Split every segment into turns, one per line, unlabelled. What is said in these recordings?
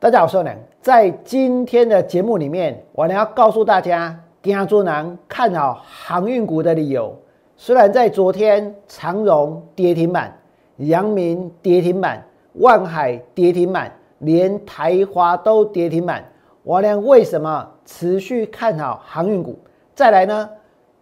大家好，我是王良。在今天的节目里面，我呢要告诉大家，金猪男看好航运股的理由。虽然在昨天长荣跌停板、阳明跌停板、万海跌停板，连台华都跌停板，我呢为什么持续看好航运股？再来呢？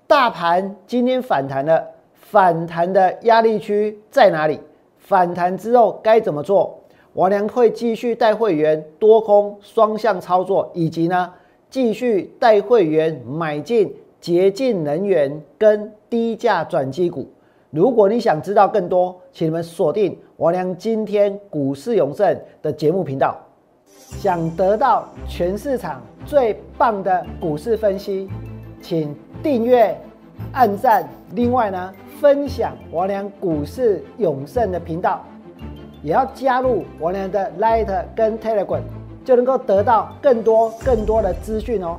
大盘今天反弹了，反弹的压力区在哪里？反弹之后该怎么做？王良会继续带会员多空双向操作，以及呢继续带会员买进洁净能源跟低价转机股。如果你想知道更多，请你们锁定王良今天股市永胜的节目频道。想得到全市场最棒的股市分析，请订阅、按赞，另外呢分享王良股市永胜的频道。也要加入我俩的 Light 跟 Telegram，就能够得到更多更多的资讯哦。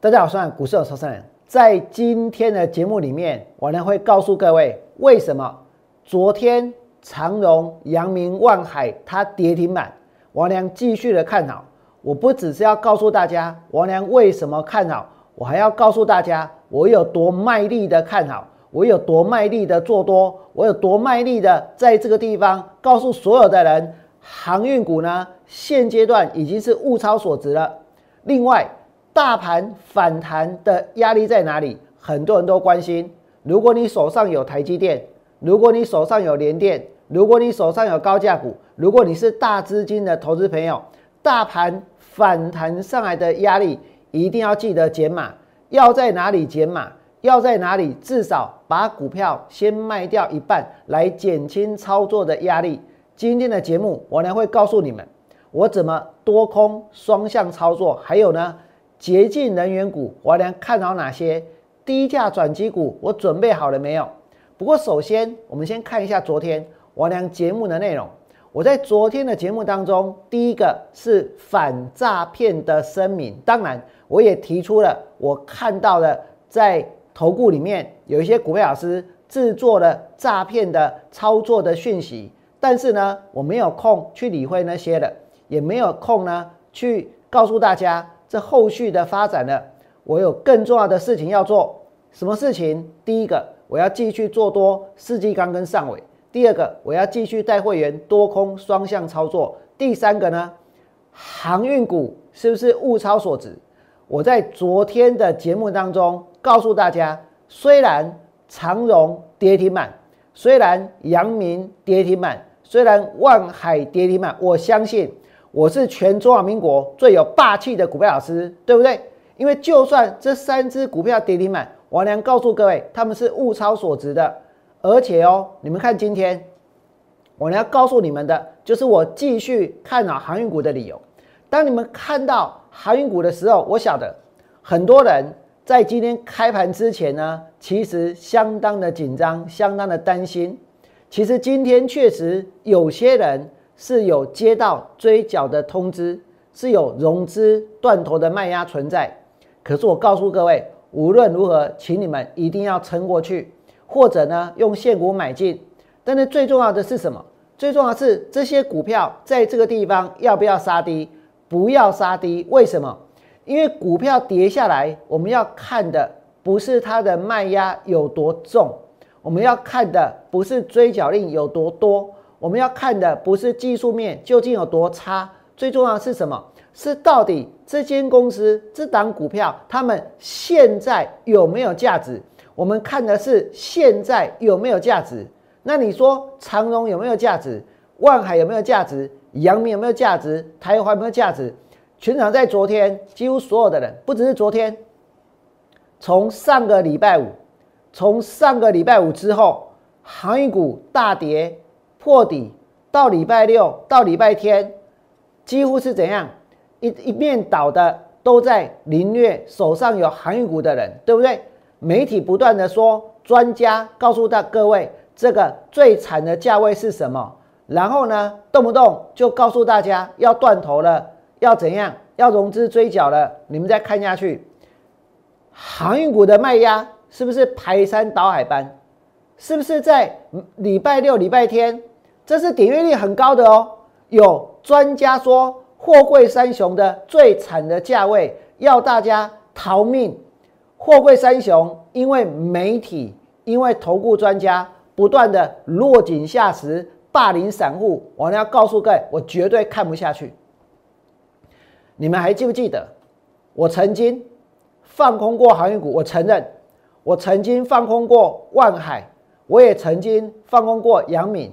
大家好，我是股市有超生人。在今天的节目里面，我呢会告诉各位，为什么昨天长荣、阳明、万海它跌停板，王良继续的看好。我不只是要告诉大家，王良为什么看好。我还要告诉大家，我有多卖力的看好，我有多卖力的做多，我有多卖力的在这个地方告诉所有的人，航运股呢现阶段已经是物超所值了。另外，大盘反弹的压力在哪里？很多人都关心。如果你手上有台积电，如果你手上有联电，如果你手上有高价股，如果你是大资金的投资朋友，大盘反弹上来的压力。一定要记得减码，要在哪里减码？要在哪里？至少把股票先卖掉一半，来减轻操作的压力。今天的节目，我呢会告诉你们，我怎么多空双向操作。还有呢，洁净能源股，我呢看好哪些低价转机股？我准备好了没有？不过首先，我们先看一下昨天我俩节目的内容。我在昨天的节目当中，第一个是反诈骗的声明，当然我也提出了我看到了在投顾里面有一些股票老师制作了诈骗的操作的讯息，但是呢，我没有空去理会那些的，也没有空呢去告诉大家这后续的发展了。我有更重要的事情要做，什么事情？第一个，我要继续做多世纪钢跟上尾。第二个，我要继续带会员多空双向操作。第三个呢，航运股是不是物超所值？我在昨天的节目当中告诉大家，虽然长荣跌停板，虽然阳明跌停板，虽然万海跌停板，我相信我是全中华民国最有霸气的股票老师，对不对？因为就算这三只股票跌停板，我能告诉各位，他们是物超所值的。而且哦，你们看今天，我要告诉你们的，就是我继续看好航运股的理由。当你们看到航运股的时候，我晓得很多人在今天开盘之前呢，其实相当的紧张，相当的担心。其实今天确实有些人是有接到追缴的通知，是有融资断头的卖压存在。可是我告诉各位，无论如何，请你们一定要撑过去。或者呢，用现股买进，但是最重要的是什么？最重要是这些股票在这个地方要不要杀低？不要杀低，为什么？因为股票跌下来，我们要看的不是它的卖压有多重，我们要看的不是追缴令有多多，我们要看的不是技术面究竟有多差，最重要的是什么？是到底这间公司这档股票，他们现在有没有价值？我们看的是现在有没有价值？那你说长荣有没有价值？万海有没有价值？阳明有没有价值？台华有没有价值？全场在昨天几乎所有的人，不只是昨天，从上个礼拜五，从上个礼拜五之后，航运股大跌破底，到礼拜六到礼拜天，几乎是怎样一一面倒的都在凌虐手上有航运股的人，对不对？媒体不断的说，专家告诉大各位，这个最惨的价位是什么？然后呢，动不动就告诉大家要断头了，要怎样？要融资追缴了。你们再看下去，航运股的卖压是不是排山倒海般？是不是在礼拜六、礼拜天？这是点阅率很高的哦。有专家说，货柜三雄的最惨的价位要大家逃命。货柜三雄因为媒体、因为投顾专家不断的落井下石、霸凌散户，我要告诉各位，我绝对看不下去。你们还记不记得，我曾经放空过航运股？我承认，我曾经放空过万海。我也曾经放空过杨敏，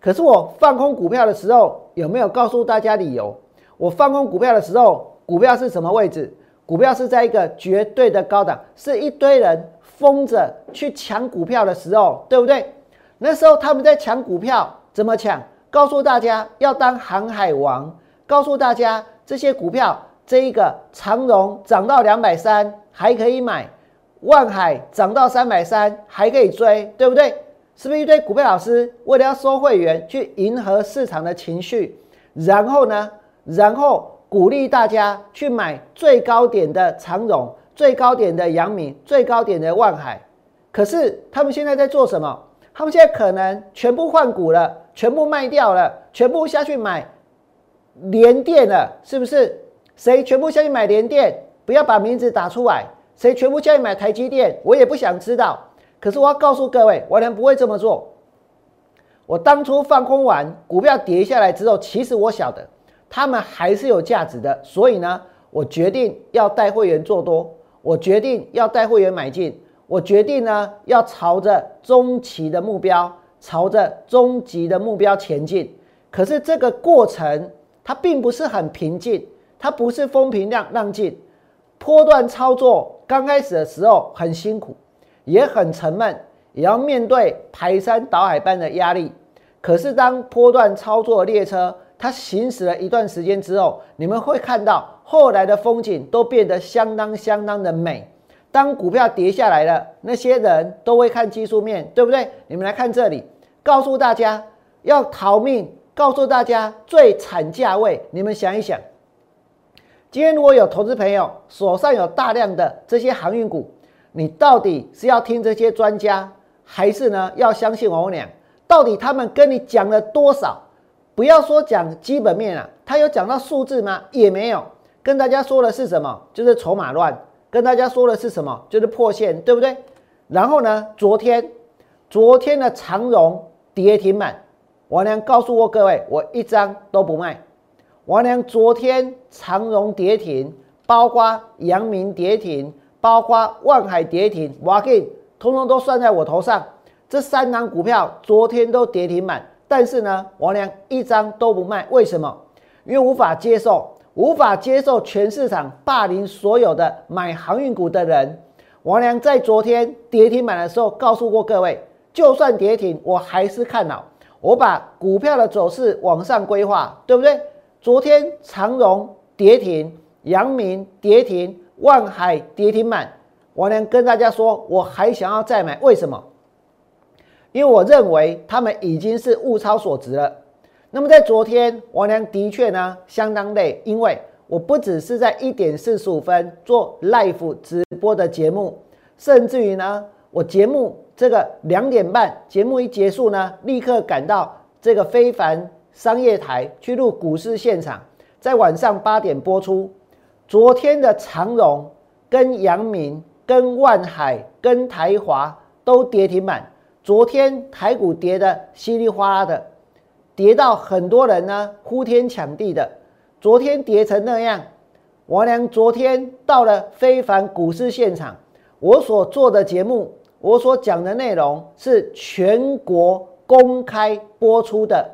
可是我放空股票的时候有没有告诉大家理由？我放空股票的时候，股票是什么位置？股票是在一个绝对的高档，是一堆人疯着去抢股票的时候，对不对？那时候他们在抢股票，怎么抢？告诉大家要当航海王，告诉大家这些股票，这一个长荣涨到两百三还可以买。万海涨到三百三还可以追，对不对？是不是一堆股票老师为了要收会员去迎合市场的情绪，然后呢，然后鼓励大家去买最高点的长荣、最高点的阳明、最高点的万海？可是他们现在在做什么？他们现在可能全部换股了，全部卖掉了，全部下去买联电了，是不是？谁全部下去买联电？不要把名字打出来。谁全部下去买台积电？我也不想知道。可是我要告诉各位，我良不会这么做。我当初放空完股票跌下来之后，其实我晓得他们还是有价值的，所以呢，我决定要带会员做多，我决定要带会员买进，我决定呢要朝着中期的目标，朝着终极的目标前进。可是这个过程它并不是很平静，它不是风平浪浪静。波段操作刚开始的时候很辛苦，也很沉闷，也要面对排山倒海般的压力。可是当波段操作列车它行驶了一段时间之后，你们会看到后来的风景都变得相当相当的美。当股票跌下来了，那些人都会看技术面，对不对？你们来看这里，告诉大家要逃命，告诉大家最惨价位，你们想一想。今天如果有投资朋友手上有大量的这些航运股，你到底是要听这些专家，还是呢要相信我俩？到底他们跟你讲了多少？不要说讲基本面啊，他有讲到数字吗？也没有。跟大家说的是什么？就是筹码乱。跟大家说的是什么？就是破线，对不对？然后呢，昨天昨天的长荣跌停板，我娘告诉过各位，我一张都不卖。王良昨天长荣跌停，包括阳明跌停，包括万海跌停，我给通通都算在我头上。这三档股票昨天都跌停板，但是呢，王良一张都不卖。为什么？因为无法接受，无法接受全市场霸凌所有的买航运股的人。王良在昨天跌停板的时候告诉过各位，就算跌停，我还是看好。我把股票的走势往上规划，对不对？昨天长荣跌停，阳明跌停，万海跌停板。我能跟大家说，我还想要再买，为什么？因为我认为他们已经是物超所值了。那么在昨天，王良的确呢相当累，因为我不只是在一点四十五分做 live 直播的节目，甚至于呢，我节目这个两点半节目一结束呢，立刻赶到这个非凡。商业台去录股市现场，在晚上八点播出。昨天的长荣、跟阳明、跟万海、跟台华都跌停板。昨天台股跌的稀里哗啦的，跌到很多人呢呼天抢地的。昨天跌成那样，王良昨天到了非凡股市现场，我所做的节目，我所讲的内容是全国公开播出的。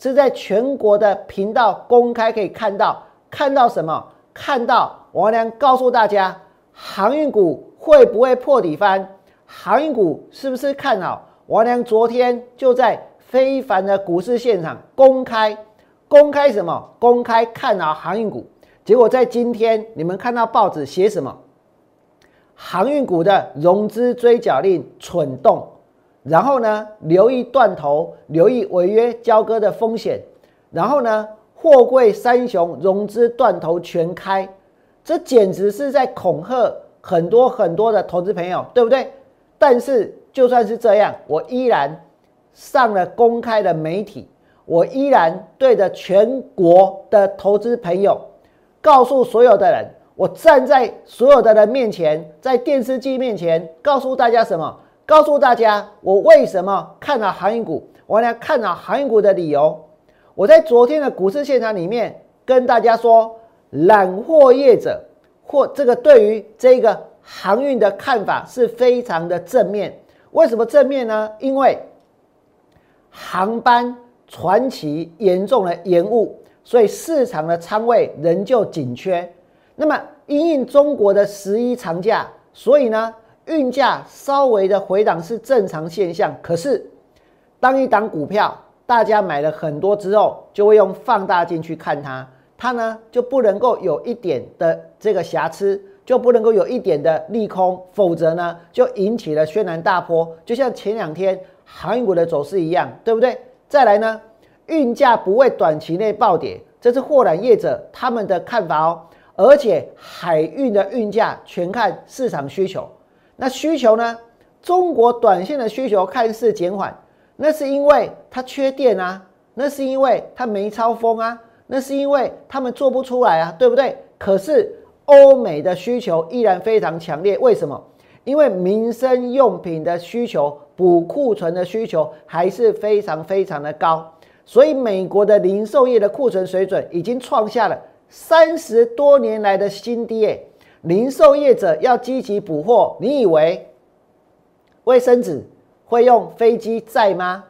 是在全国的频道公开可以看到，看到什么？看到王良告诉大家，航运股会不会破底翻？航运股是不是看好？王良昨天就在非凡的股市现场公开，公开什么？公开看好航运股。结果在今天，你们看到报纸写什么？航运股的融资追缴令蠢动。然后呢，留意断头，留意违约交割的风险。然后呢，货柜三雄融资断头全开，这简直是在恐吓很多很多的投资朋友，对不对？但是就算是这样，我依然上了公开的媒体，我依然对着全国的投资朋友，告诉所有的人，我站在所有的人面前，在电视机面前，告诉大家什么？告诉大家我为什么看好航运股，我来看好航运股的理由。我在昨天的股市现场里面跟大家说，揽货业者或这个对于这个航运的看法是非常的正面。为什么正面呢？因为航班传奇严重的延误，所以市场的仓位仍旧紧缺。那么因应中国的十一长假，所以呢运价稍微的回档是正常现象。可是当一档股票大家买了很多之后，就会用放大镜去看它，它呢就不能够有一点的这个瑕疵。就不能够有一点的利空，否则呢就引起了轩然大波，就像前两天航运股的走势一样，对不对？再来呢，运价不会短期内暴跌，这是货揽业者他们的看法哦。而且海运的运价全看市场需求，那需求呢？中国短线的需求看似减缓，那是因为它缺电啊，那是因为它没超风啊，那是因为他们做不出来啊，对不对？可是。欧美的需求依然非常强烈，为什么？因为民生用品的需求、补库存的需求还是非常非常的高，所以美国的零售业的库存水准已经创下了三十多年来的新低。哎，零售业者要积极补货，你以为卫生纸会用飞机载吗？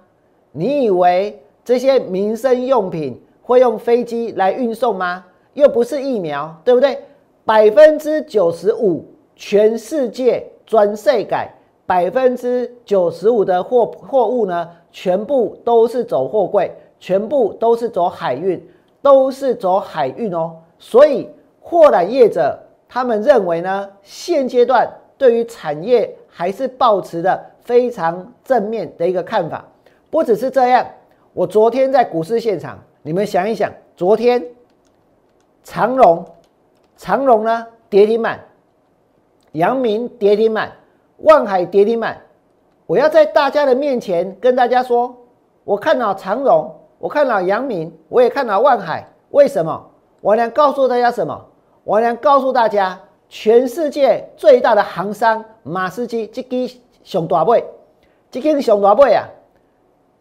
你以为这些民生用品会用飞机来运送吗？又不是疫苗，对不对？百分之九十五，全世界转税改，百分之九十五的货货物呢，全部都是走货柜，全部都是走海运，都是走海运哦。所以货揽业者他们认为呢，现阶段对于产业还是保持的非常正面的一个看法。不只是这样，我昨天在股市现场，你们想一想，昨天长荣。长荣呢跌停板，阳明跌停板，万海跌停板。我要在大家的面前跟大家说，我看好长荣，我看好阳明，我也看好万海。为什么？我能告诉大家什么？我能告诉大家，全世界最大的航商马士基这支上大尾，这支上大尾啊，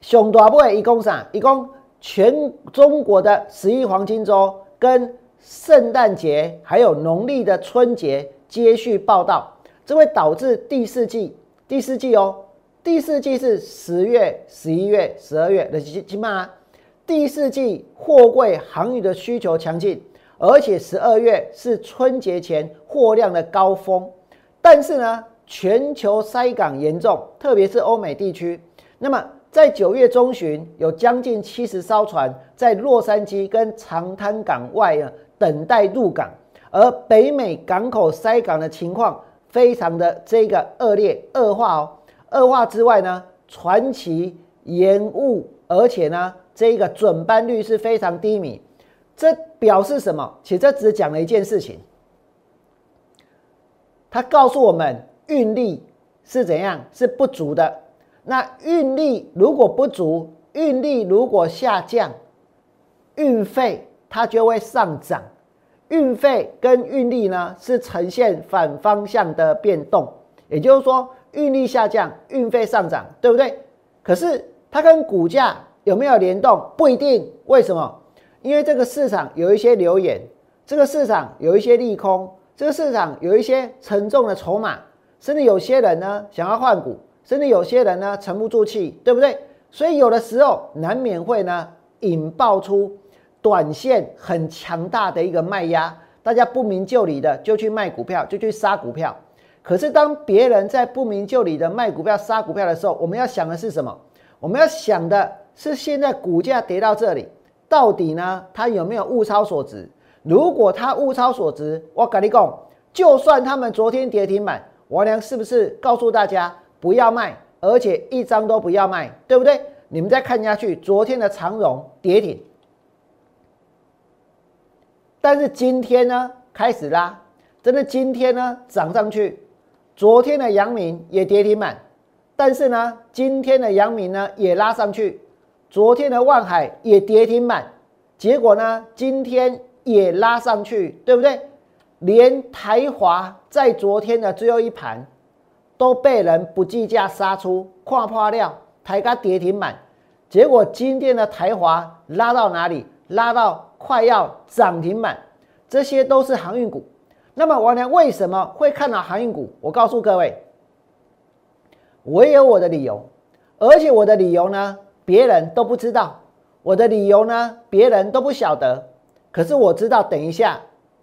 上大尾一共啥？一共全中国的十一黄金周跟。圣诞节还有农历的春节接续报道，这会导致第四季第四季哦，第四季是十月、十一月、十二月的起码第四季货柜航运的需求强劲，而且十二月是春节前货量的高峰。但是呢，全球塞港严重，特别是欧美地区。那么在九月中旬，有将近七十艘船在洛杉矶跟长滩港外啊。等待入港，而北美港口塞港的情况非常的这个恶劣恶化哦。恶化之外呢，传奇延误，而且呢，这个准班率是非常低迷。这表示什么？其实这只讲了一件事情，它告诉我们运力是怎样是不足的。那运力如果不足，运力如果下降，运费。它就会上涨，运费跟运力呢是呈现反方向的变动，也就是说运力下降，运费上涨，对不对？可是它跟股价有没有联动？不一定。为什么？因为这个市场有一些流言，这个市场有一些利空，这个市场有一些沉重的筹码，甚至有些人呢想要换股，甚至有些人呢沉不住气，对不对？所以有的时候难免会呢引爆出。短线很强大的一个卖压，大家不明就里的就去卖股票，就去杀股票。可是当别人在不明就里的卖股票、杀股票的时候，我们要想的是什么？我们要想的是现在股价跌到这里，到底呢它有没有物超所值？如果它物超所值，我跟你讲，就算他们昨天跌停板，我良是不是告诉大家不要卖，而且一张都不要卖，对不对？你们再看下去，昨天的长荣跌停。但是今天呢，开始拉，真的今天呢涨上去，昨天的阳明也跌停板，但是呢，今天的阳明呢也拉上去，昨天的万海也跌停板，结果呢，今天也拉上去，对不对？连台华在昨天的最后一盘都被人不计价杀出，跨破料，台嘎跌停板，结果今天的台华拉到哪里？拉到快要涨停板，这些都是航运股。那么王良为什么会看到航运股？我告诉各位，我也有我的理由，而且我的理由呢，别人都不知道，我的理由呢，别人都不晓得。可是我知道，等一下。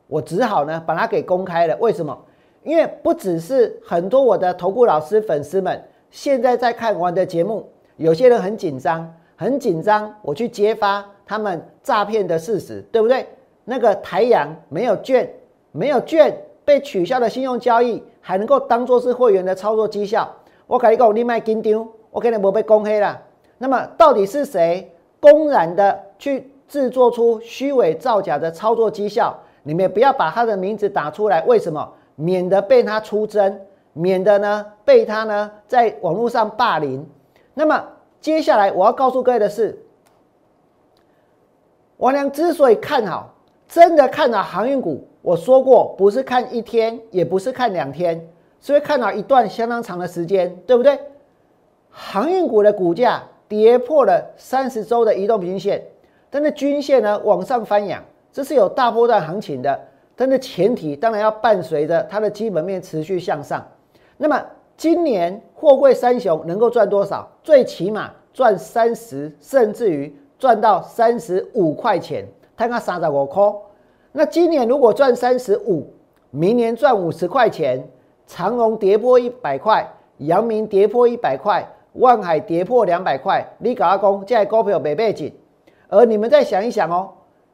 我只好呢把它给公开了。为什么？因为不只是很多我的投顾老师粉丝们现在在看我的节目，有些人很紧张，很紧张。我去揭发他们诈骗的事实，对不对？那个台阳没有券，没有券被取消的信用交易，还能够当做是会员的操作绩效。我跟你讲，你卖紧张，我肯定不被公黑了。那么到底是谁公然的去制作出虚伪造假的操作绩效？你们不要把他的名字打出来，为什么？免得被他出征，免得呢被他呢在网络上霸凌。那么接下来我要告诉各位的是，王良之所以看好，真的看好航运股，我说过不是看一天，也不是看两天，是会看到一段相当长的时间，对不对？航运股的股价跌破了三十周的移动平均线，但是均线呢往上翻扬。这是有大波段行情的，但是前提当然要伴随着它的基本面持续向上。那么今年货柜三雄能够赚多少？最起码赚三十，甚至于赚到三十五块钱。看看三十五块。那今年如果赚三十五，明年赚五十块钱。长隆跌破一百块，阳明跌破一百块，万海跌破两百块。你搞阿公在股票没背景，而你们再想一想哦。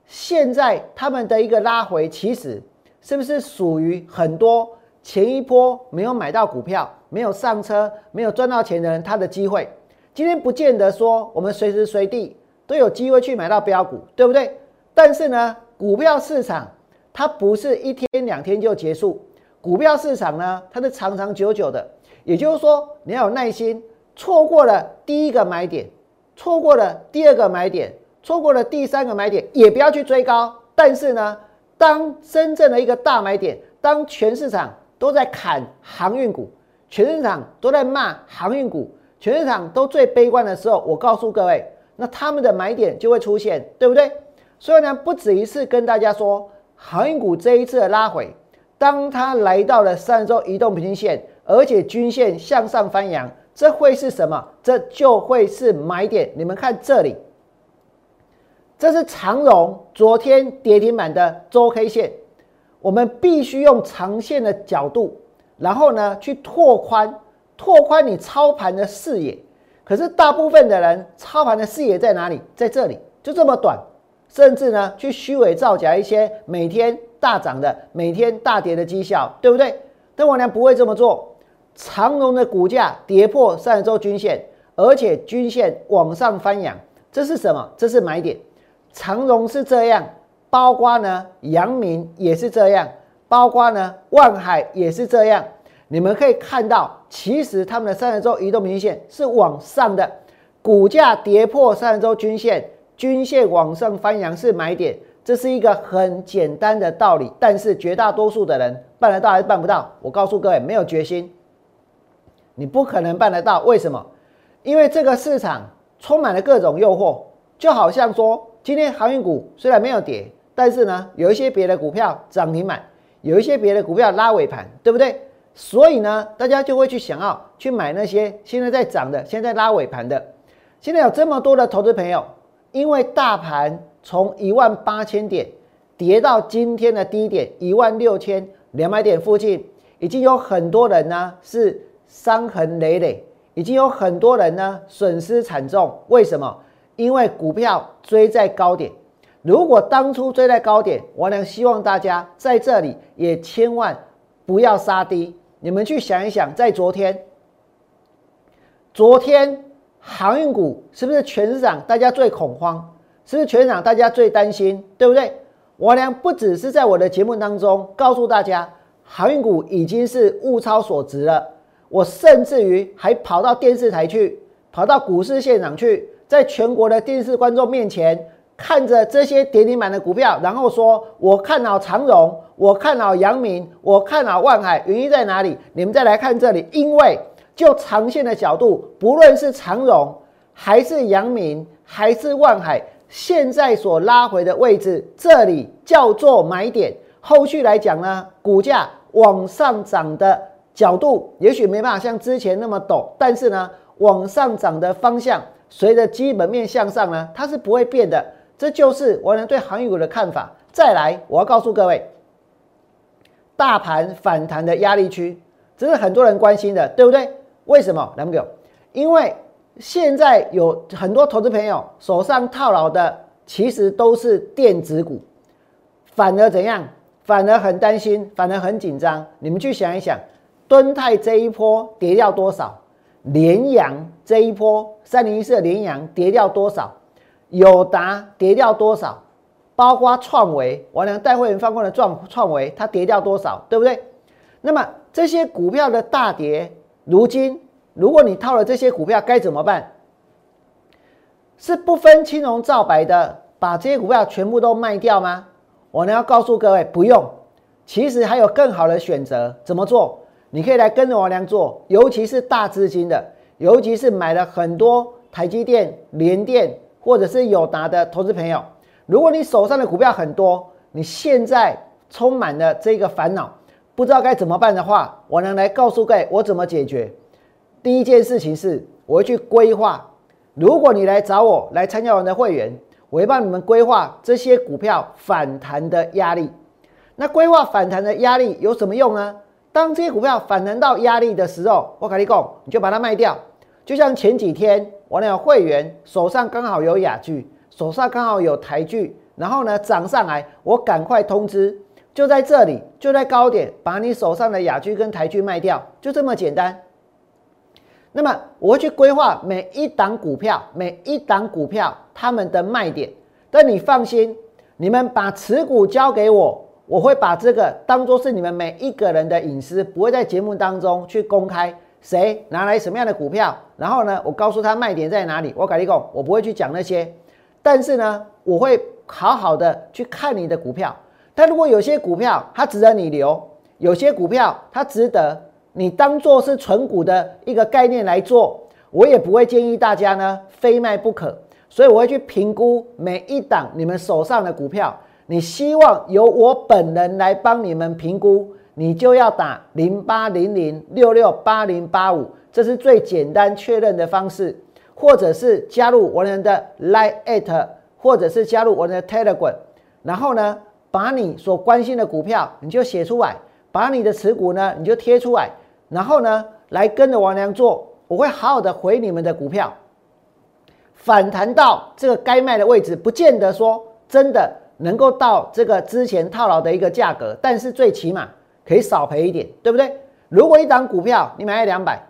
现在他们的一个拉回，其实是不是属于很多前一波没有买到股票、没有上车、没有赚到钱的人他的机会？今天不见得说我们随时随地都有机会去买到标股，对不对？但是呢，股票市场它不是一天两天就结束，股票市场呢，它是长长久久的。也就是说，你要有耐心，错过了第一个买点，错过了第二个买点。错过了第三个买点，也不要去追高。但是呢，当真正的一个大买点，当全市场都在砍航运股，全市场都在骂航运股，全市场都最悲观的时候，我告诉各位，那他们的买点就会出现，对不对？所以呢，不止一次跟大家说，航运股这一次的拉回，当它来到了三周移动平均线，而且均线向上翻扬，这会是什么？这就会是买点。你们看这里。这是长荣昨天跌停板的周 K 线，我们必须用长线的角度，然后呢去拓宽拓宽你操盘的视野。可是大部分的人操盘的视野在哪里？在这里，就这么短，甚至呢去虚伪造假一些每天大涨的、每天大跌的绩效，对不对？但我娘不会这么做。长荣的股价跌破三十周均线，而且均线往上翻扬，这是什么？这是买点。长荣是这样，包括呢，阳明也是这样，包括呢，万海也是这样。你们可以看到，其实他们的三十周移动平均线是往上的，股价跌破三十周均线，均线往上翻扬是买点，这是一个很简单的道理。但是绝大多数的人办得到还是办不到？我告诉各位，没有决心，你不可能办得到。为什么？因为这个市场充满了各种诱惑，就好像说。今天航运股虽然没有跌，但是呢，有一些别的股票涨停板，有一些别的股票拉尾盘，对不对？所以呢，大家就会去想要去买那些现在在涨的、现在拉尾盘的。现在有这么多的投资朋友，因为大盘从一万八千点跌到今天的低点一万六千两百点附近，已经有很多人呢是伤痕累累，已经有很多人呢损失惨重。为什么？因为股票追在高点，如果当初追在高点，我呢希望大家在这里也千万不要杀低。你们去想一想，在昨天，昨天航运股是不是全市场大家最恐慌？是不是全市场大家最担心？对不对？我呢不只是在我的节目当中告诉大家，航运股已经是物超所值了。我甚至于还跑到电视台去，跑到股市现场去，在全国的电视观众面前看着这些跌停板的股票，然后说我看好长荣，我看好阳明，我看好万海。原因在哪里？你们再来看这里，因为就长线的角度，不论是长荣还是阳明还是万海，现在所拉回的位置，这里叫做买点。后续来讲呢，股价往上涨的。角度也许没办法像之前那么陡，但是呢，往上涨的方向随着基本面向上呢，它是不会变的。这就是我能对航运股的看法。再来，我要告诉各位，大盘反弹的压力区，这是很多人关心的，对不对？为什么？两个，因为现在有很多投资朋友手上套牢的，其实都是电子股，反而怎样？反而很担心，反而很紧张。你们去想一想。敦泰这一波跌掉多少？联阳这一波三零一四的联阳跌掉多少？友达跌掉多少？包括创维，我俩带会员放过的创创维，它跌掉多少？对不对？那么这些股票的大跌，如今如果你套了这些股票，该怎么办？是不分青红皂白的把这些股票全部都卖掉吗？我呢要告诉各位，不用。其实还有更好的选择，怎么做？你可以来跟着王良做，尤其是大资金的，尤其是买了很多台积电、联电或者是友达的投资朋友。如果你手上的股票很多，你现在充满了这个烦恼，不知道该怎么办的话，我能来告诉各位我怎么解决。第一件事情是，我会去规划。如果你来找我来参加我的会员，我会帮你们规划这些股票反弹的压力。那规划反弹的压力有什么用呢？当这些股票反弹到压力的时候，我跟你讲，你就把它卖掉。就像前几天我那个会员手上刚好有雅聚，手上刚好有台剧，然后呢涨上来，我赶快通知，就在这里，就在高点，把你手上的雅聚跟台剧卖掉，就这么简单。那么我会去规划每一档股票，每一档股票他们的卖点。但你放心，你们把持股交给我。我会把这个当做是你们每一个人的隐私，不会在节目当中去公开谁拿来什么样的股票。然后呢，我告诉他卖点在哪里。我改立讲，我不会去讲那些，但是呢，我会好好的去看你的股票。但如果有些股票它值得你留，有些股票它值得你当做是纯股的一个概念来做，我也不会建议大家呢非卖不可。所以我会去评估每一档你们手上的股票。你希望由我本人来帮你们评估，你就要打零八零零六六八零八五，这是最简单确认的方式，或者是加入我们的 Line at，或者是加入我们的 Telegram，然后呢，把你所关心的股票你就写出来，把你的持股呢你就贴出来，然后呢来跟着王良做，我会好好的回你们的股票，反弹到这个该卖的位置，不见得说真的。能够到这个之前套牢的一个价格，但是最起码可以少赔一点，对不对？如果一档股票你买了两百，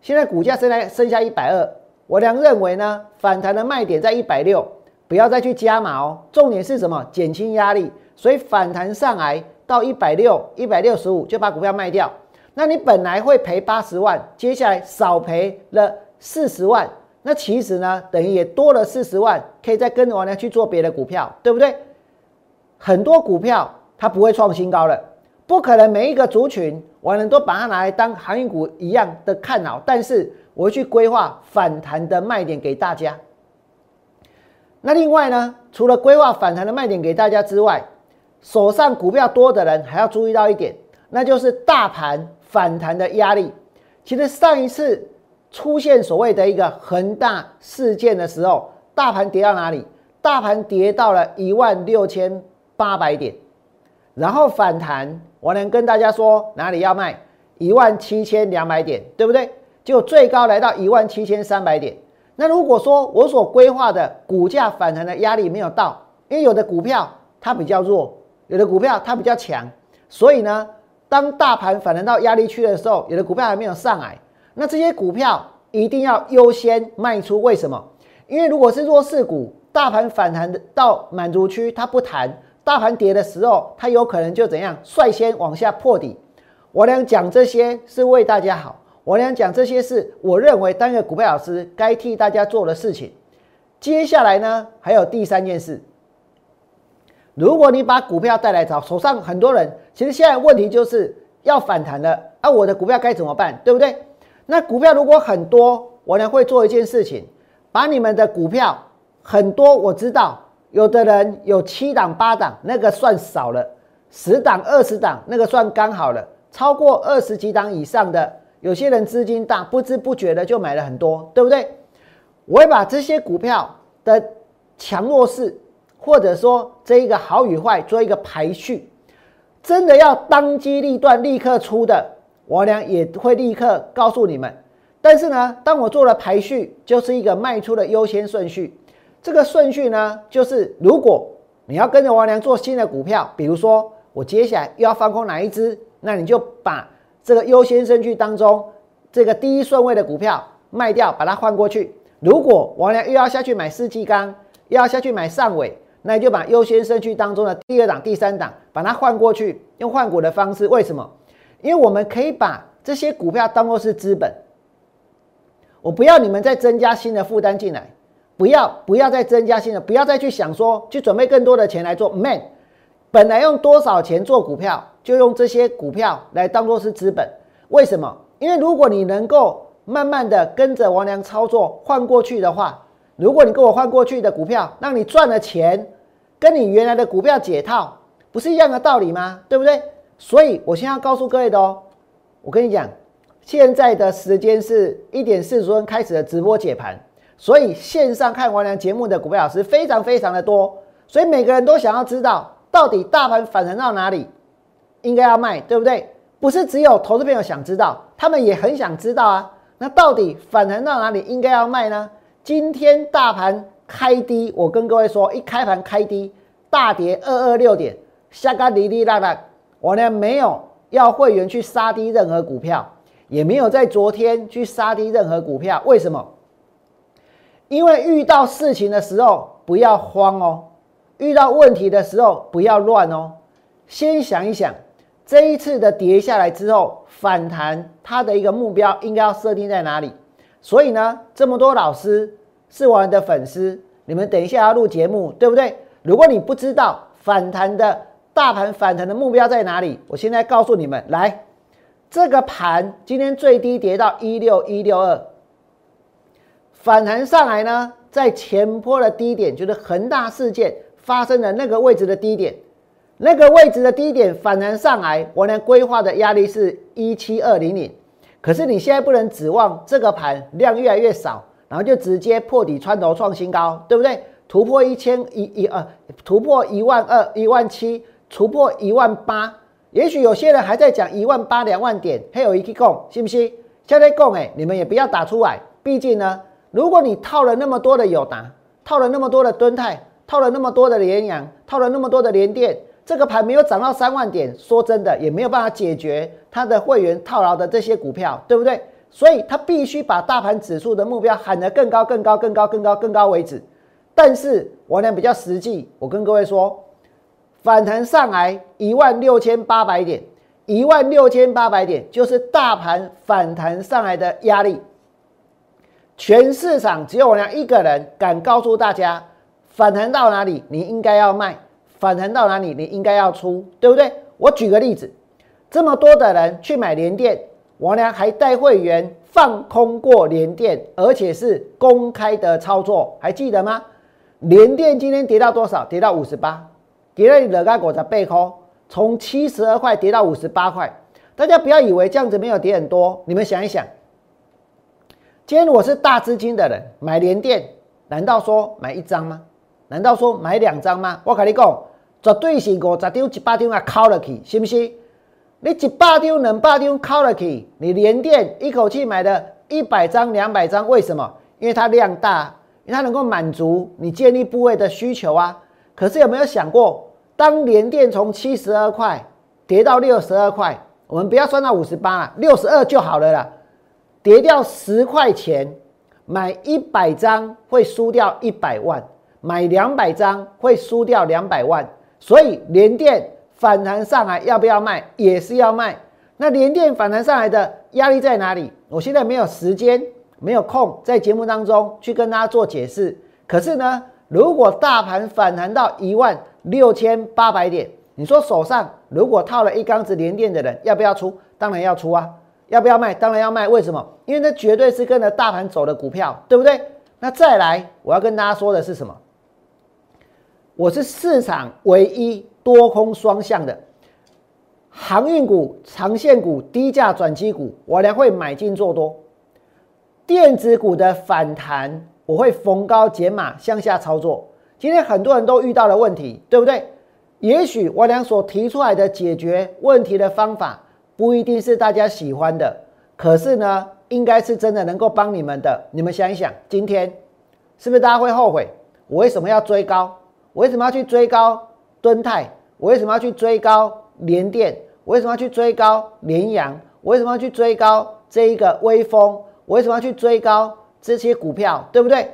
现在股价剩来剩下一百二，我俩认为呢，反弹的卖点在一百六，不要再去加码哦。重点是什么？减轻压力，所以反弹上来到一百六、一百六十五就把股票卖掉。那你本来会赔八十万，接下来少赔了四十万，那其实呢，等于也多了四十万，可以再跟着我呢去做别的股票，对不对？很多股票它不会创新高了，不可能每一个族群我能都把它拿来当航运股一样的看好，但是我会去规划反弹的卖点给大家。那另外呢，除了规划反弹的卖点给大家之外，手上股票多的人还要注意到一点，那就是大盘反弹的压力。其实上一次出现所谓的一个恒大事件的时候，大盘跌到哪里？大盘跌到了一万六千。八百点，然后反弹，我能跟大家说哪里要卖？一万七千两百点，对不对？就最高来到一万七千三百点。那如果说我所规划的股价反弹的压力没有到，因为有的股票它比较弱，有的股票它比较强，所以呢，当大盘反弹到压力区的时候，有的股票还没有上来，那这些股票一定要优先卖出。为什么？因为如果是弱势股，大盘反弹到满足区，它不弹。大盘跌的时候，它有可能就怎样率先往下破底，我俩讲这些是为大家好，我俩讲这些是我认为当个股票老师该替大家做的事情。接下来呢，还有第三件事。如果你把股票带来找手上很多人，其实现在问题就是要反弹了啊！我的股票该怎么办？对不对？那股票如果很多，我呢会做一件事情，把你们的股票很多，我知道有的人有七档八档，那个算少了；十档二十档，那个算刚好了。超过二十几档以上的，有些人资金大，不知不觉的就买了很多，对不对？我会把这些股票的强弱势。或者说这一个好与坏做一个排序，真的要当机立断立刻出的，我俩也会立刻告诉你们。但是呢，当我做了排序，就是一个卖出的优先顺序。这个顺序呢，就是如果你要跟着王良做新的股票，比如说我接下来又要放空哪一只，那你就把这个优先顺序当中这个第一顺位的股票卖掉，把它换过去。如果王良又要下去买世纪钢，又要下去买上尾。那你就把优先顺序当中的第二档、第三档，把它换过去，用换股的方式。为什么？因为我们可以把这些股票当做是资本。我不要你们再增加新的负担进来，不要不要再增加新的，不要再去想说去准备更多的钱来做。Man，本来用多少钱做股票，就用这些股票来当做是资本。为什么？因为如果你能够慢慢的跟着王良操作换过去的话。如果你跟我换过去的股票，让你赚了钱，跟你原来的股票解套，不是一样的道理吗？对不对？所以我先要告诉各位的哦，我跟你讲，现在的时间是一点四十分开始的直播解盘，所以线上看完了节目的股票老师非常非常的多，所以每个人都想要知道，到底大盘反弹到哪里，应该要卖，对不对？不是只有投资朋友想知道，他们也很想知道啊。那到底反弹到哪里应该要卖呢？今天大盘开低，我跟各位说，一开盘开低，大跌二二六点，下个哩哩啦啦。我呢没有要会员去杀低任何股票，也没有在昨天去杀低任何股票。为什么？因为遇到事情的时候不要慌哦，遇到问题的时候不要乱哦。先想一想，这一次的跌下来之后反弹，它的一个目标应该要设定在哪里？所以呢，这么多老师是我们的粉丝，你们等一下要录节目，对不对？如果你不知道反弹的大盘反弹的目标在哪里，我现在告诉你们，来，这个盘今天最低跌到一六一六二，反弹上来呢，在前坡的低点，就是恒大事件发生的那个位置的低点，那个位置的低点反弹上来，我呢规划的压力是一七二零零。可是你现在不能指望这个盘量越来越少，然后就直接破底穿头创新高，对不对？突破一千一一二，突破一万二、一万七，突破一万八。也许有些人还在讲一万八、两万点，还有一个供，信不信？现在供哎，你们也不要打出来。毕竟呢，如果你套了那么多的友达，套了那么多的敦泰，套了那么多的联阳，套了那么多的联电。这个盘没有涨到三万点，说真的也没有办法解决他的会员套牢的这些股票，对不对？所以他必须把大盘指数的目标喊得更高、更高、更高、更高、更高为止。但是我呢比较实际，我跟各位说，反弹上来一万六千八百点，一万六千八百点就是大盘反弹上来的压力。全市场只有我娘一个人敢告诉大家，反弹到哪里你应该要卖。反弹到哪里，你应该要出，对不对？我举个例子，这么多的人去买联电，我娘还带会员放空过联电，而且是公开的操作，还记得吗？联电今天跌到多少？跌到五十八，跌了两个股的背空，从七十二块跌到五十八块。大家不要以为这样子没有跌很多，你们想一想，今天我是大资金的人买联电，难道说买一张吗？难道说买两张吗？我跟你讲。绝对是五十张、一百张啊，敲了去，是不是？你一百张、两百张敲了去，你连电一口气买了一百张、两百张，为什么？因为它量大，因为它能够满足你建立部位的需求啊。可是有没有想过，当连电从七十二块跌到六十二块，我们不要算到五十八了，六十二就好了啦。跌掉十块钱，买一百张会输掉一百万，买两百张会输掉两百万。所以连电反弹上来要不要卖？也是要卖。那连电反弹上来的压力在哪里？我现在没有时间，没有空在节目当中去跟大家做解释。可是呢，如果大盘反弹到一万六千八百点，你说手上如果套了一缸子连电的人，要不要出？当然要出啊！要不要卖？当然要卖。为什么？因为那绝对是跟着大盘走的股票，对不对？那再来，我要跟大家说的是什么？我是市场唯一多空双向的。航运股、长线股、低价转机股，我俩会买进做多；电子股的反弹，我会逢高减码向下操作。今天很多人都遇到了问题，对不对？也许我俩所提出来的解决问题的方法，不一定是大家喜欢的，可是呢，应该是真的能够帮你们的。你们想一想，今天是不是大家会后悔？我为什么要追高？我为什么要去追高敦泰？我为什么要去追高？联电，我为什么要去追高联阳？我为什么要去追高这一个微风？我为什么要去追高这些股票？对不对？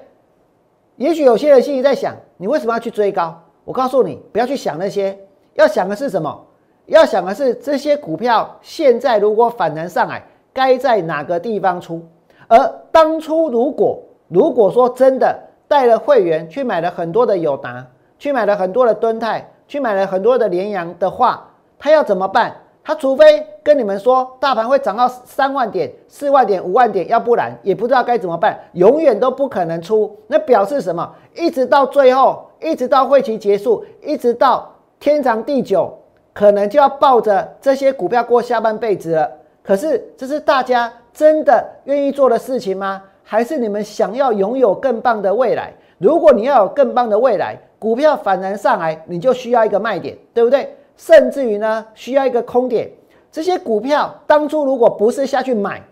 也许有些人心里在想，你为什么要去追高？我告诉你，不要去想那些，要想的是什么？要想的是这些股票现在如果反弹上来，该在哪个地方出？而当初如果如果说真的带了会员去买了很多的友达，去买了很多的敦泰。去买了很多的联阳的话，他要怎么办？他除非跟你们说大盘会涨到三万点、四万点、五万点，要不然也不知道该怎么办，永远都不可能出。那表示什么？一直到最后，一直到会期结束，一直到天长地久，可能就要抱着这些股票过下半辈子了。可是，这是大家真的愿意做的事情吗？还是你们想要拥有更棒的未来？如果你要有更棒的未来，股票反弹上来，你就需要一个卖点，对不对？甚至于呢，需要一个空点。这些股票当初如果不是下去买，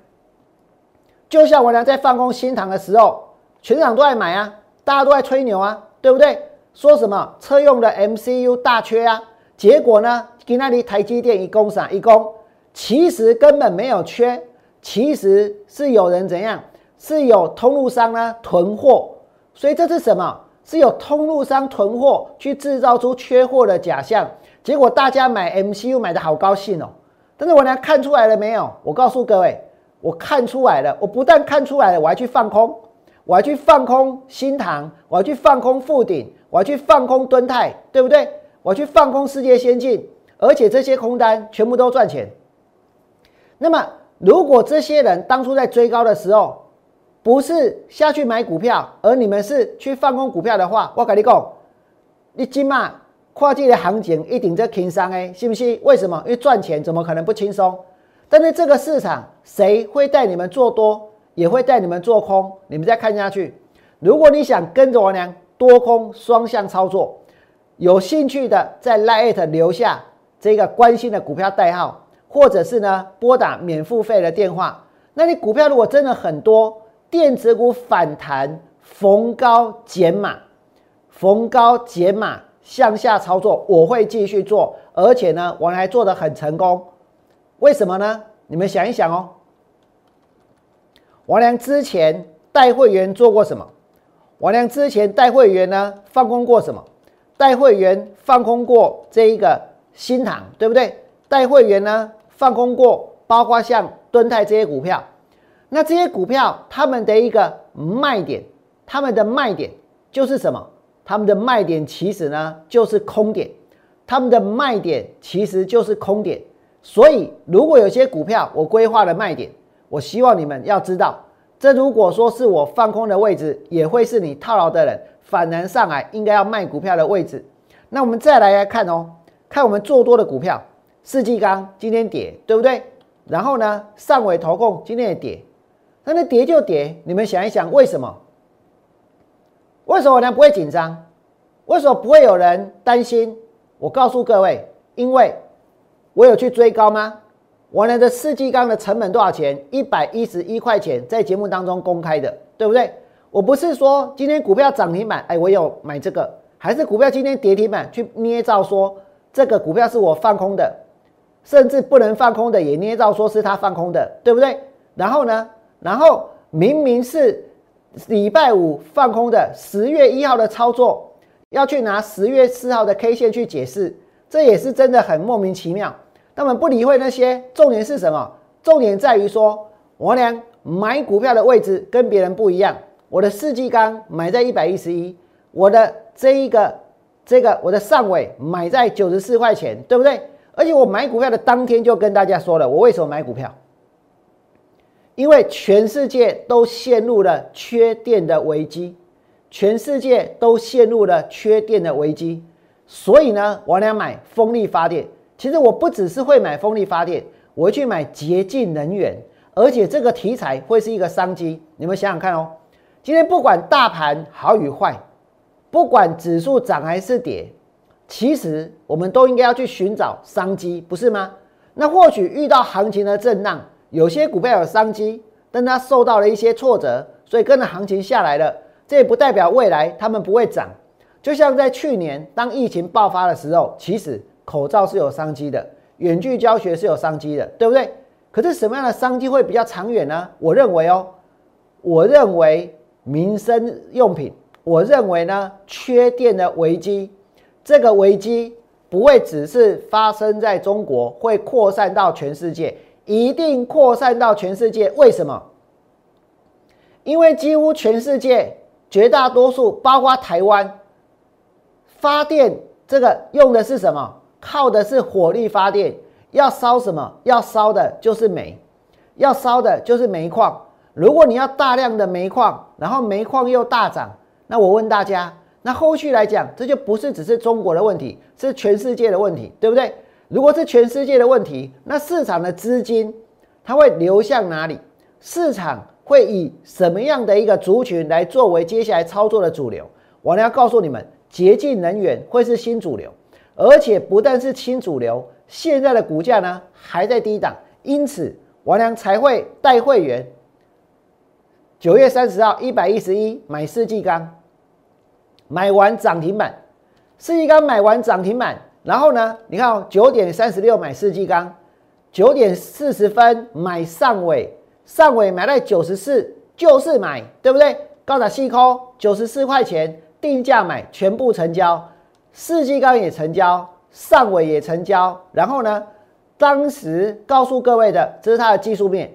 就像我俩在放空新塘的时候，全场都在买啊，大家都在吹牛啊，对不对？说什么车用的 MCU 大缺啊？结果呢，给那里台积电一攻上一攻，其实根本没有缺，其实是有人怎样？是有通路商呢囤货，所以这是什么？是有通路商囤货去制造出缺货的假象，结果大家买 MCU 买的好高兴哦。但是我呢看出来了没有？我告诉各位，我看出来了。我不但看出来了，我还去放空，我还去放空新塘，我还去放空富鼎，我还去放空敦泰，对不对？我去放空世界先进，而且这些空单全部都赚钱。那么，如果这些人当初在追高的时候，不是下去买股票，而你们是去放空股票的话，我跟你讲，你今嘛跨界的行情一定在轻松哎，信不信？为什么？因为赚钱怎么可能不轻松？但是这个市场谁会带你们做多，也会带你们做空？你们再看下去。如果你想跟着我娘多空双向操作，有兴趣的在 Lite 留下这个关心的股票代号，或者是呢拨打免付费的电话。那你股票如果真的很多。电子股反弹，逢高减码，逢高减码向下操作，我会继续做，而且呢，我还做得很成功。为什么呢？你们想一想哦。王良之前带会员做过什么？王良之前带会员呢放空过什么？带会员放空过这一个新塘，对不对？带会员呢放空过，包括像敦泰这些股票。那这些股票，他们的一个卖点，他们的卖点就是什么？他们的卖点其实呢就是空点，他们的卖点其实就是空点。所以，如果有些股票我规划的卖点，我希望你们要知道，这如果说是我放空的位置，也会是你套牢的人反弹上来应该要卖股票的位置。那我们再来看哦，看我们做多的股票，世纪钢今天跌，对不对？然后呢，上尾投控今天也跌。那那跌就跌，你们想一想，为什么？为什么我呢？不会紧张？为什么不会有人担心？我告诉各位，因为我有去追高吗？我呢的四季钢的成本多少钱？一百一十一块钱，在节目当中公开的，对不对？我不是说今天股票涨停板，哎，我有买这个，还是股票今天跌停板去捏造说这个股票是我放空的，甚至不能放空的也捏造说是他放空的，对不对？然后呢？然后明明是礼拜五放空的十月一号的操作，要去拿十月四号的 K 线去解释，这也是真的很莫名其妙。他们不理会那些，重点是什么？重点在于说，我俩买股票的位置跟别人不一样。我的四季钢买在一百一十一，我的这一个这个我的上尾买在九十四块钱，对不对？而且我买股票的当天就跟大家说了，我为什么买股票？因为全世界都陷入了缺电的危机，全世界都陷入了缺电的危机，所以呢，我俩买风力发电。其实我不只是会买风力发电，我会去买洁净能源，而且这个题材会是一个商机。你们想想看哦，今天不管大盘好与坏，不管指数涨还是跌，其实我们都应该要去寻找商机，不是吗？那或许遇到行情的震荡。有些股票有商机，但它受到了一些挫折，所以跟着行情下来了。这也不代表未来它们不会涨。就像在去年当疫情爆发的时候，其实口罩是有商机的，远距教学是有商机的，对不对？可是什么样的商机会比较长远呢？我认为哦，我认为民生用品，我认为呢，缺电的危机，这个危机不会只是发生在中国，会扩散到全世界。一定扩散到全世界？为什么？因为几乎全世界绝大多数，包括台湾，发电这个用的是什么？靠的是火力发电。要烧什么？要烧的就是煤，要烧的就是煤矿。如果你要大量的煤矿，然后煤矿又大涨，那我问大家，那后续来讲，这就不是只是中国的问题，是全世界的问题，对不对？如果是全世界的问题，那市场的资金它会流向哪里？市场会以什么样的一个族群来作为接下来操作的主流？我呢要告诉你们，洁净能源会是新主流，而且不但是新主流，现在的股价呢还在低档，因此王良才会带会员九月三十号一百一十一买四季钢，买完涨停板，四季钢买完涨停板。然后呢？你看哦，九点三十六买世纪钢，九点四十分买上尾，上尾买在九十四，就是买，对不对？高达细抠九十四块钱定价买，全部成交，世纪钢也成交，上尾也成交。然后呢？当时告诉各位的，这是它的技术面。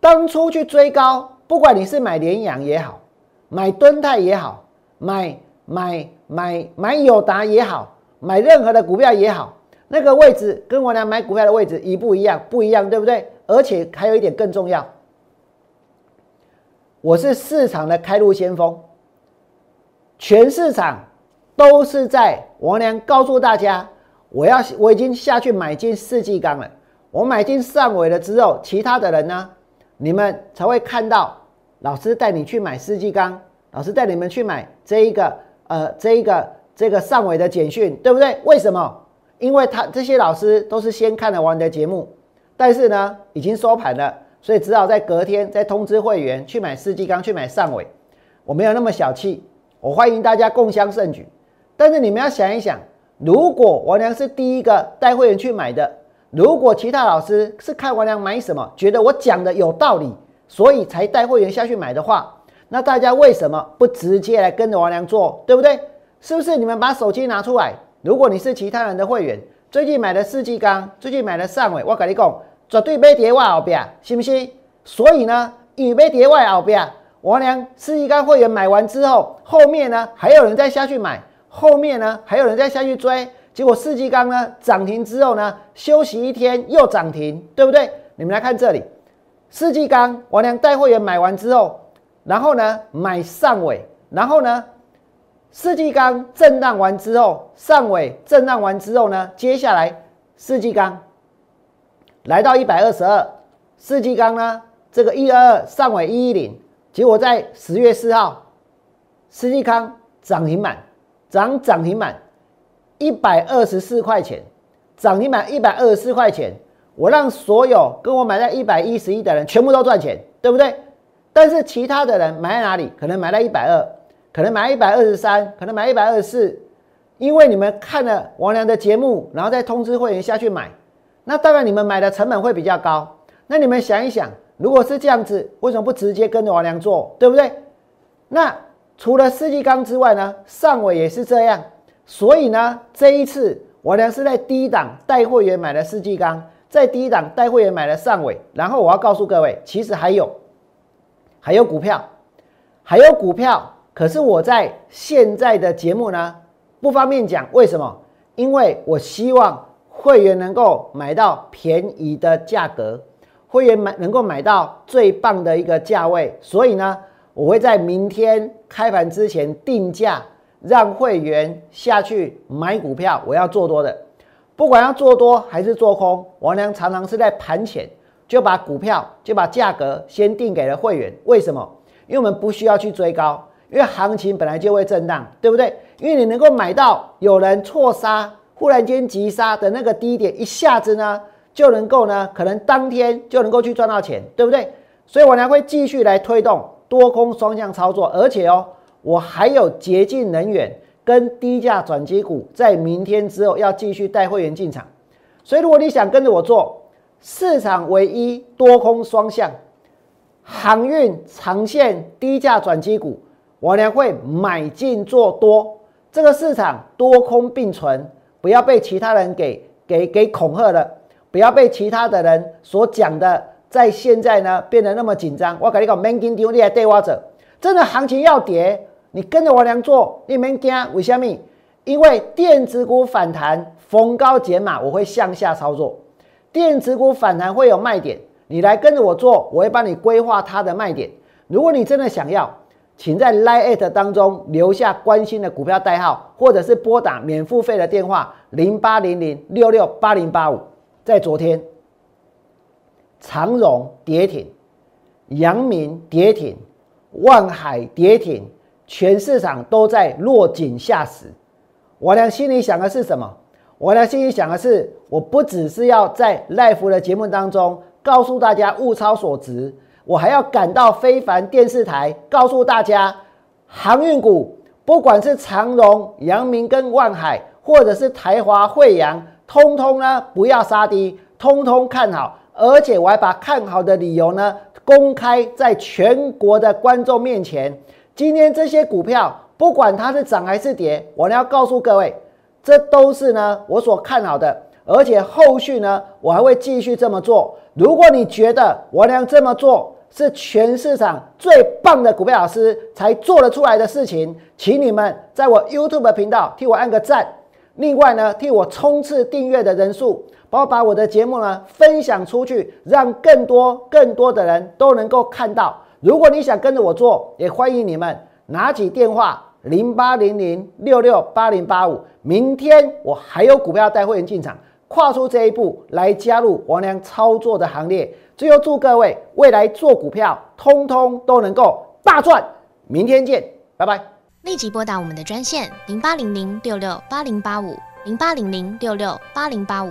当初去追高，不管你是买联阳也好，买敦泰也好，买买买买友达也好。买任何的股票也好，那个位置跟我俩买股票的位置一不一样？不一样，对不对？而且还有一点更重要，我是市场的开路先锋，全市场都是在我俩告诉大家，我要我已经下去买进四季钢了。我买进上尾了之后，其他的人呢，你们才会看到老师带你去买四季钢，老师带你们去买这一个呃这一个。这个上尾的简讯对不对？为什么？因为他这些老师都是先看了我的节目，但是呢已经收盘了，所以只好在隔天再通知会员去买世纪钢，去买上尾。我没有那么小气，我欢迎大家共襄盛举。但是你们要想一想，如果王良是第一个带会员去买的，如果其他老师是看王良买什么，觉得我讲的有道理，所以才带会员下去买的话，那大家为什么不直接来跟着王良做，对不对？是不是你们把手机拿出来？如果你是其他人的会员，最近买的世纪钢，最近买的上尾，我跟你讲，绝对买跌外后边，信不信？所以呢，因为买跌外后边，我娘世纪钢会员买完之后，后面呢还有人再下去买，后面呢还有人再下去追，结果四季钢呢涨停之后呢，休息一天又涨停，对不对？你们来看这里，四季钢我娘带会员买完之后，然后呢买上尾，然后呢？四季钢震荡完之后，上尾震荡完之后呢，接下来四季钢来到一百二十二，四季钢呢这个一二二上尾一一零，结果在十月四号，四季钢涨停板涨涨停板一百二十四块钱，涨停板一百二十四块钱，我让所有跟我买在一百一十一的人全部都赚钱，对不对？但是其他的人买在哪里？可能买在一百二。可能买一百二十三，可能买一百二十四，因为你们看了王良的节目，然后再通知会员下去买，那当然你们买的成本会比较高。那你们想一想，如果是这样子，为什么不直接跟着王良做，对不对？那除了世纪钢之外呢，上尾也是这样。所以呢，这一次我呢是在低档带会员买了世纪钢，在低档带会员买了上尾，然后我要告诉各位，其实还有还有股票，还有股票，可是我在现在的节目呢不方便讲，为什么？因为我希望会员能够买到便宜的价格，会员买能够买到最棒的一个价位，所以呢，我会在明天开盘之前定价。让会员下去买股票，我要做多的，不管要做多还是做空，王良常常是在盘前就把股票就把价格先定给了会员。为什么？因为我们不需要去追高，因为行情本来就会震荡，对不对？因为你能够买到有人错杀，忽然间急杀的那个低点，一下子呢就能够呢，可能当天就能够去赚到钱，对不对？所以我呢会继续来推动多空双向操作，而且哦。我还有洁净能源跟低价转机股，在明天之后要继续带会员进场，所以如果你想跟着我做市场唯一多空双向航运长线低价转机股，我呢会买进做多，这个市场多空并存，不要被其他人给给给恐吓了，不要被其他的人所讲的，在现在呢变得那么紧张。我跟你讲，man 金丢你还对我者，真的行情要跌。你跟着我娘做，你免惊，为什么？因为电子股反弹逢高减码，我会向下操作。电子股反弹会有卖点，你来跟着我做，我会帮你规划它的卖点。如果你真的想要，请在 Line 当中留下关心的股票代号，或者是拨打免付费的电话零八零零六六八零八五。在昨天，长荣跌停，阳明跌停，万海跌停。全市场都在落井下石，我呢心里想的是什么？我呢心里想的是，我不只是要在赖福的节目当中告诉大家物超所值，我还要赶到非凡电视台告诉大家，航运股不管是长荣、阳明跟万海，或者是台华、惠阳，通通呢不要杀低，通通看好，而且我还把看好的理由呢公开在全国的观众面前。今天这些股票，不管它是涨还是跌，我呢要告诉各位，这都是呢我所看好的，而且后续呢我还会继续这么做。如果你觉得我俩这么做是全市场最棒的股票老师才做得出来的事情，请你们在我 YouTube 频道替我按个赞。另外呢，替我冲刺订阅的人数，帮我把我的节目呢分享出去，让更多更多的人都能够看到。如果你想跟着我做，也欢迎你们拿起电话零八零零六六八零八五。明天我还有股票带会员进场，跨出这一步来加入王良操作的行列。最后祝各位未来做股票，通通都能够大赚。明天见，拜拜。立即拨打我们的专线零八零零六六八零八五。零八零零六六八零八五